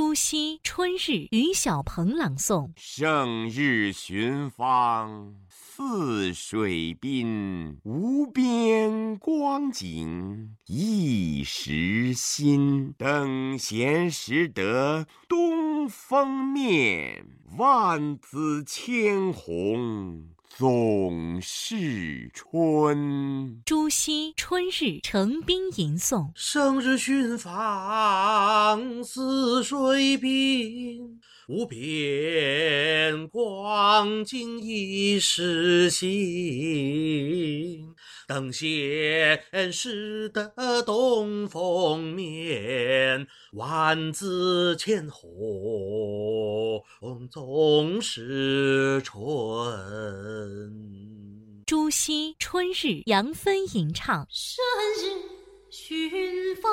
朱熹《春日》于小鹏朗诵。胜日寻芳，泗水滨，无边光景一时新。等闲识得东风面，万紫千红总是春。朱熹《春日》程冰吟诵。胜日寻芳，泗水滨，无边光景一时新。等闲识得东风面，万紫千红总是春。朱熹《春日》杨芬吟唱。胜日寻芳，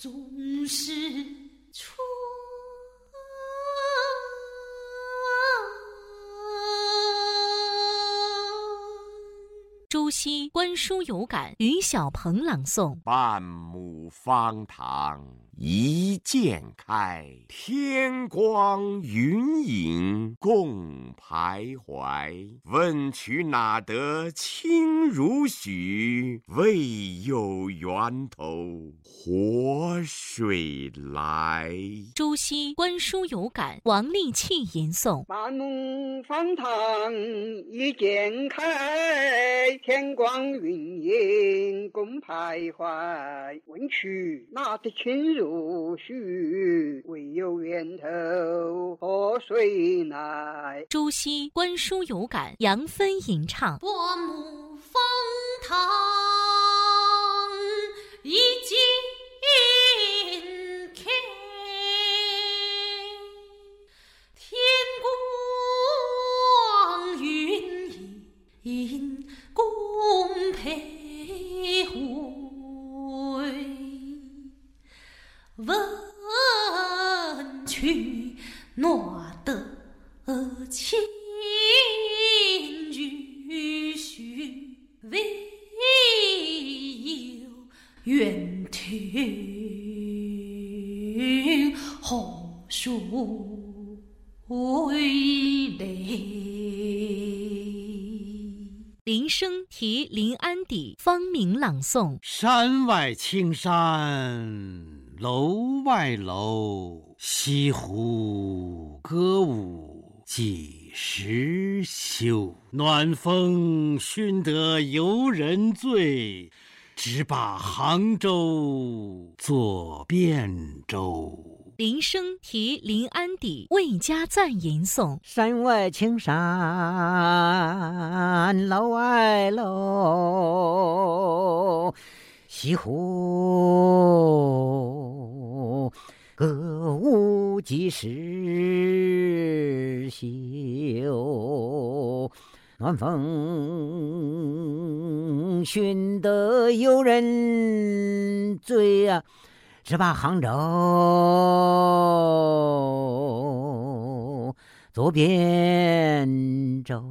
总是春。朱熹《观书有感》于小鹏朗诵。半亩方塘一鉴开，天光云影共徘徊。问渠哪得清如许？为有源头活水来。朱熹《观书有感》王立器吟诵。半亩方塘一鉴开，天光云影共徘徊。问渠哪得清如许？唯有源头活水来。朱熹《观书有感》杨芬吟唱。半亩方塘有源头活水来。林声题临安邸方明朗诵。山外青山楼外楼，西湖歌舞几时休？暖风熏得游人醉，只把杭州作汴州。林升题临安邸魏家赞吟诵。山外青山楼外楼，西湖歌舞几时休？暖风熏得游人醉呀、只把杭州作汴州。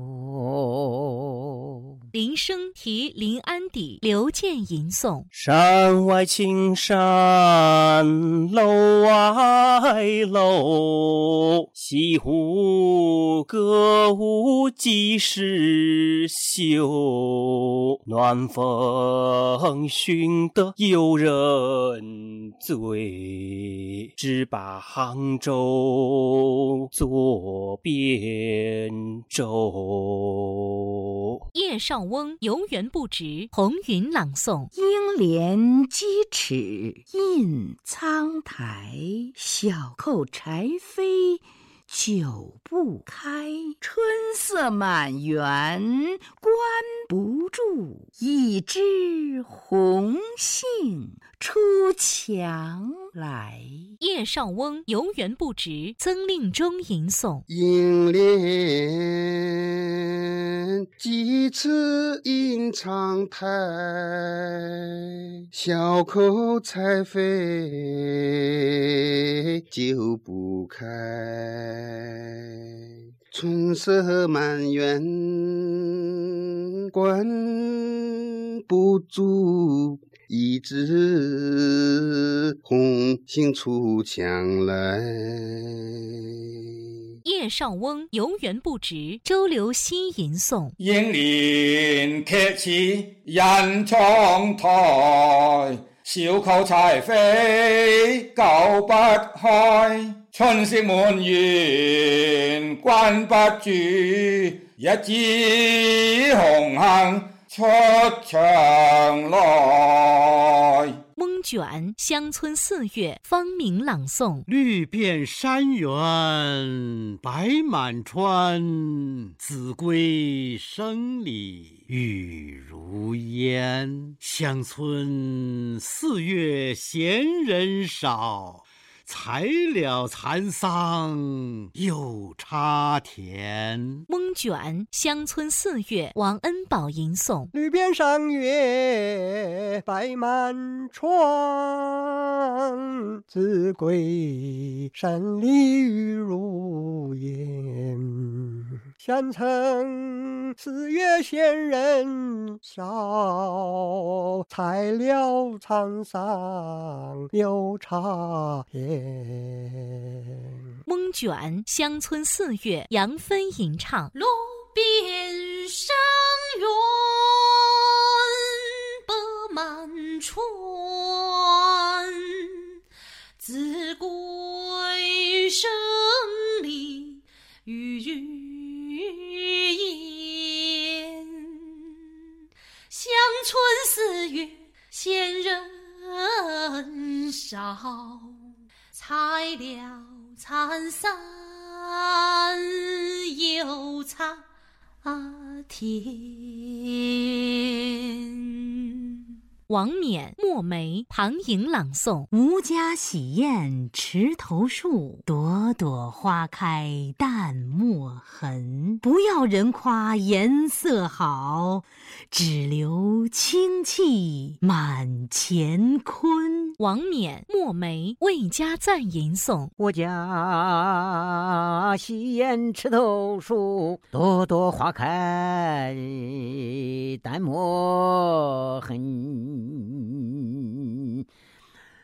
林升题临安邸刘建吟诵。山外青山楼外楼，西湖歌舞几时休？暖风熏得游人醉，只把杭州作汴州。叶绍翁游园不值红云朗诵。应怜屐齿印苍苔，小扣柴扉久不开。春色满园关不住，一枝红杏出墙来。叶绍翁游园不值，曾令中吟诵。应怜几次吟长台，小口才飞就不开。春色满园关不住。一枝红杏出墙来。叶绍翁游园不值，周流西吟诵。烟林客骑人窗台，小口才飞救不开。春色满园关不住，一枝红杏。出墙来。卷乡村四月，芳名朗诵。绿遍山原白满川，子规声里雨如烟。乡村四月闲人少。才了蚕桑又插田。蒙卷乡村四月，王恩宝吟诵。绿遍山原白满川，子规声里雨如烟。乡村四月闲人少，才了蚕桑又插田。蒙卷乡村四月，杨芬吟唱。路边人少。才了蚕桑又插田。王冕、墨梅、唐寅朗诵。吴家喜宴池头树，朵朵花开淡墨痕。不要人夸颜色好，只留清气满乾坤。王冕、墨梅、魏家赞吟诵。我家喜宴池头树，朵朵花开淡墨痕。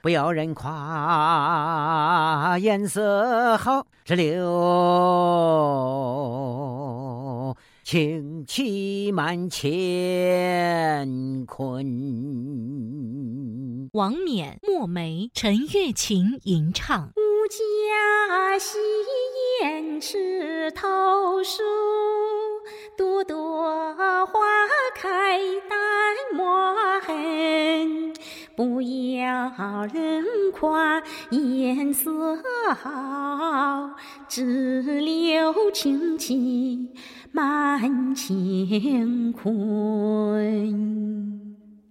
不要人夸颜色好，只留清气满乾坤。王冕、墨梅、陈月琴吟唱。吾家洗砚池头树，不要人夸颜色好，只留清气满乾坤。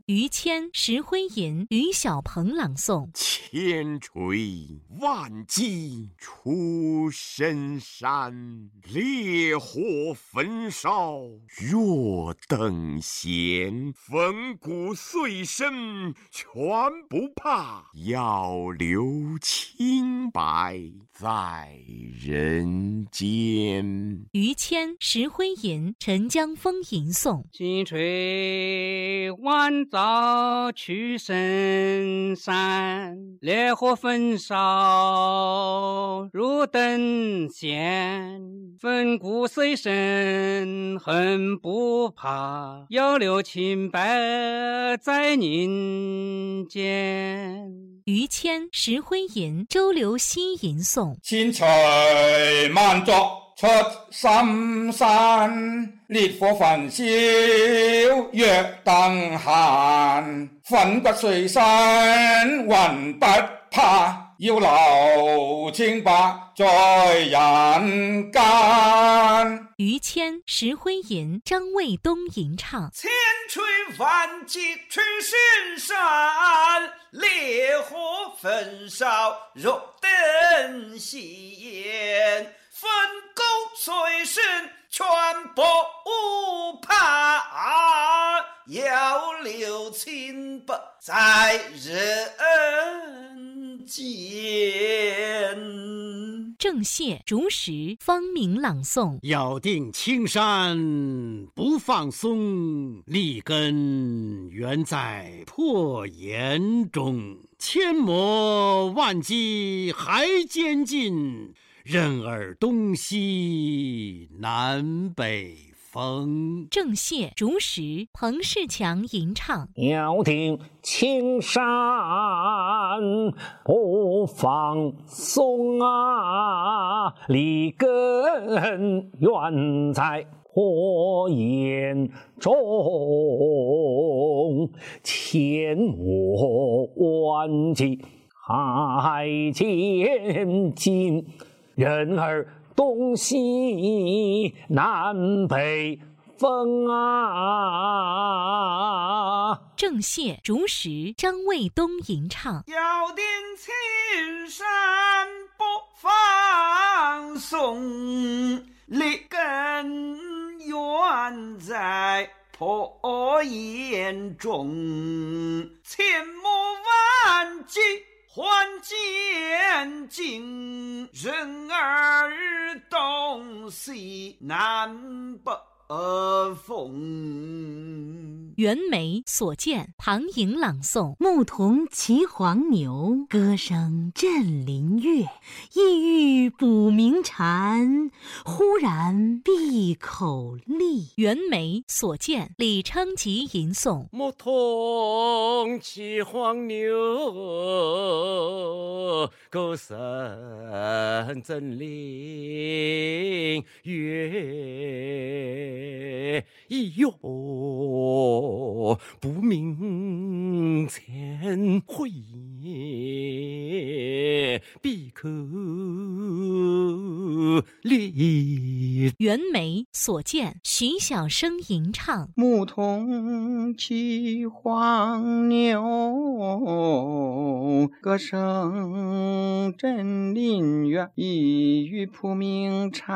于谦、石灰吟、于小鹏朗诵。千锤万击出深山，烈火焚烧若等闲。粉骨碎身全不怕，要留清白在人间。于谦、石灰吟、陈江峰吟诵。金锤万。早去深山，烈火焚烧如等闲。粉骨碎身恨不怕，要留清白在人间。于谦、石灰吟、周流溪吟诵。青翠满座。出深山，烈火焚烧若等闲。粉骨碎身魂不怕。要留清白在人间。于谦、石灰吟、张卫东吟唱。千锤万击出深山，烈火焚烧肉灯鲜，分工随身全不怕，要留情不在人间。郑燮竹石方明朗诵：咬定青山不放松，立根原在破岩中。千磨万击还坚劲，任尔东西南北风。郑燮竹石彭世强吟唱：咬定青山不放松啊，立根原在破岩中。千磨万击还坚劲，任尔东西南北风啊！郑燮竹石张卫东吟唱：咬定青山不放松，立根原在破岩中。袁枚所见唐寅朗诵：牧童骑黄牛，歌声振林樾。意欲捕鸣蝉，忽然闭口立。袁枚所见李昌吉吟诵：牧童骑黄牛，歌声振林樾。咿不明前会必可立。立。袁枚所见徐小生吟唱：牧童骑黄牛，歌声振林樾。意欲捕鸣蝉，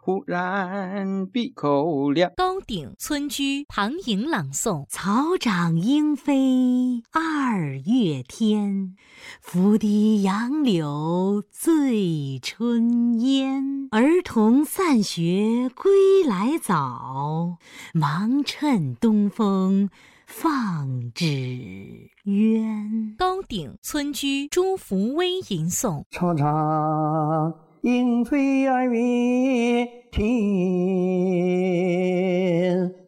忽然闭口立。高鼎村居唐颖朗诵：草长莺飞二月天，拂堤杨柳醉春烟。儿童散学归来早，忙趁东风放纸鸢。高鼎村居朱福威吟诵：草长莺飞二月天，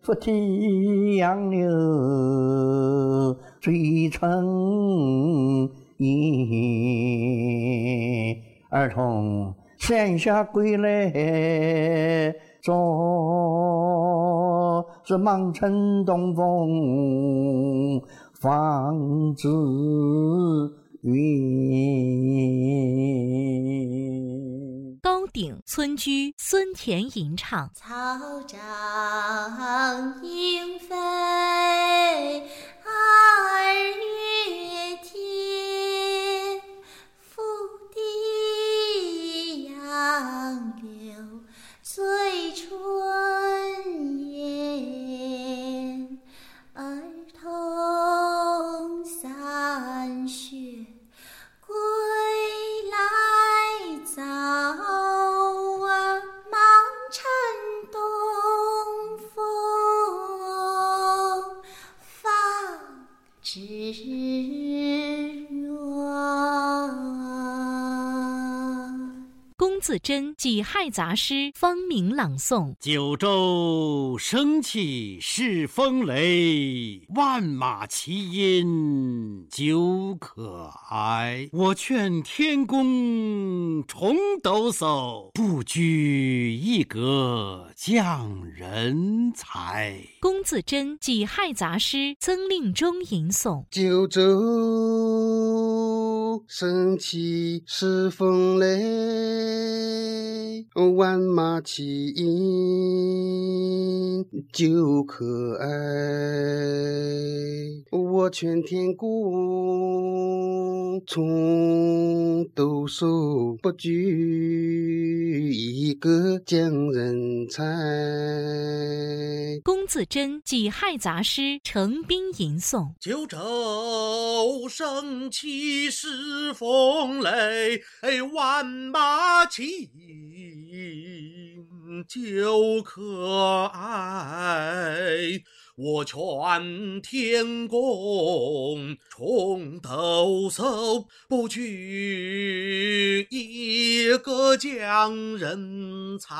拂堤杨柳醉春烟。儿童闲暇归来坐，是忙趁东风放纸鸢。高鼎村居孙田吟唱：草长莺飞是龚自珍己亥杂诗方明朗诵：九州生气恃风雷，万马齐喑究可哀。我劝天公重抖擞，不拘一格降人才。龚自珍己亥杂诗曾令中吟诵：九州生气恃风雷，万马齐喑究可哀。我劝天公重抖擞，不拘一格降人才。龚自珍己亥杂诗成兵吟诵：九州生气恃风雷，万马齐喑究可哀。我劝天公重抖擞，不拘一格降人才。